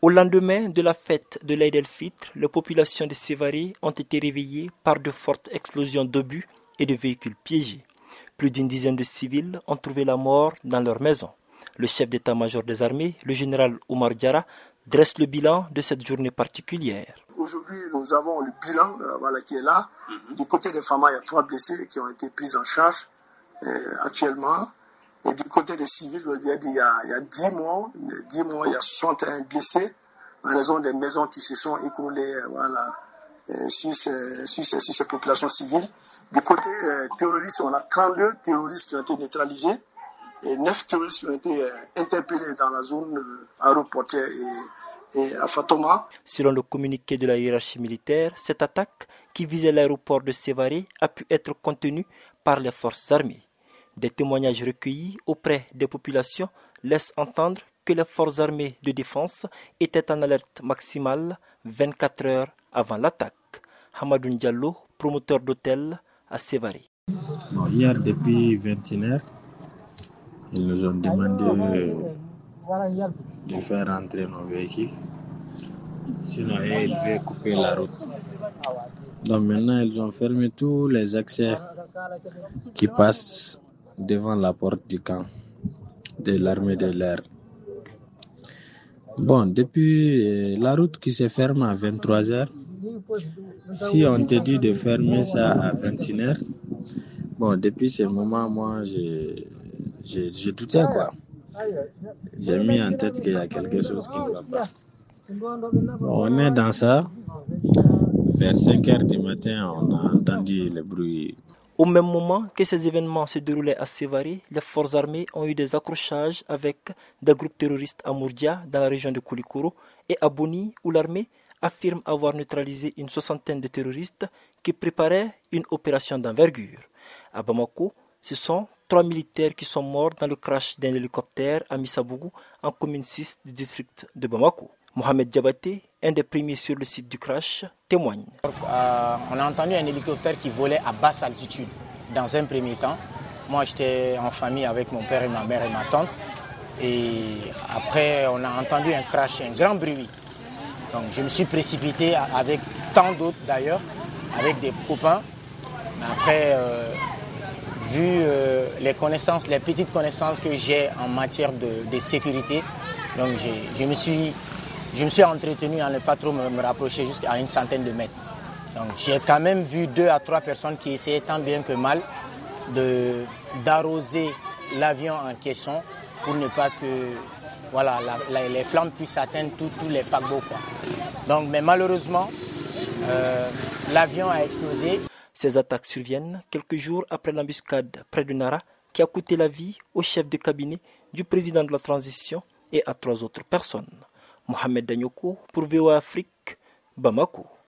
Au lendemain de la fête de l'Aïd el-Fitr, les populations de Sévaré ont été réveillées par de fortes explosions d'obus et de véhicules piégés. Plus d'une dizaine de civils ont trouvé la mort dans leur maison. Le chef d'état-major des armées, le général Omar Diara, dresse le bilan de cette journée particulière. Aujourd'hui, nous avons le bilan euh, voilà, qui est là. Du côté des femmes, il y a trois blessés qui ont été pris en charge euh, actuellement. Et du côté des civils, il y a, y a, il y a 10 mois, 10 mois, il y a 61 blessés en raison des maisons qui se sont écroulées euh, voilà, euh, sur, ces, populations civiles. Du côté euh, terroriste, on a 32 terroristes qui ont été neutralisés et 9 terroristes qui ont été euh, interpellés dans la zone euh, aéroportière et, et à Fatoma. Selon le communiqué de la hiérarchie militaire, cette attaque qui visait l'aéroport de Sévaré a pu être contenue par les forces armées. Des témoignages recueillis auprès des populations laissent entendre que les forces armées de défense étaient en alerte maximale 24 heures avant l'attaque. Hamadou Diallo, promoteur d'hôtel à Sévaré. Bon, hier, depuis 21h, ils nous ont demandé de faire entrer nos véhicules. Sinon, ils devaient couper la route. Donc maintenant, ils ont fermé tous les accès qui passent devant la porte du camp de l'armée de l'air. Bon, depuis la route qui se ferme à 23h, si on te dit de fermer ça à 21h, bon, depuis ce moment, moi, j'ai douté quoi. J'ai mis en tête qu'il y a quelque chose qui ne va pas. On est dans ça. Vers 5 h du matin, on a entendu le bruit au même moment que ces événements se déroulaient à Sévaré, les forces armées ont eu des accrochages avec des groupes terroristes à Mourdia, dans la région de Koulikoro, et à Boni, où l'armée affirme avoir neutralisé une soixantaine de terroristes qui préparaient une opération d'envergure. À Bamako, ce sont trois militaires qui sont morts dans le crash d'un hélicoptère à Missabougou, en commune 6 du district de Bamako. Mohamed Diabaté, un des premiers sur le site du crash, témoigne. Euh, on a entendu un hélicoptère qui volait à basse altitude dans un premier temps. Moi, j'étais en famille avec mon père et ma mère et ma tante. Et après, on a entendu un crash, un grand bruit. Donc, je me suis précipité avec tant d'autres d'ailleurs, avec des copains. Mais après, euh, vu euh, les connaissances, les petites connaissances que j'ai en matière de, de sécurité, donc je me suis je me suis entretenu à ne pas trop me, rapprocher jusqu'à une centaine de mètres. Donc j'ai quand même vu deux à trois personnes qui essayaient tant bien que mal d'arroser l'avion en question pour ne pas que voilà, les flammes puissent atteindre tous les paquebots. Donc, mais malheureusement, euh, l'avion a explosé. Ces attaques surviennent quelques jours après l'embuscade près de Nara qui a coûté la vie au chef de cabinet du président de la transition et à trois autres personnes. Mohamed Danyoko pour VOA Afrique, Bamako.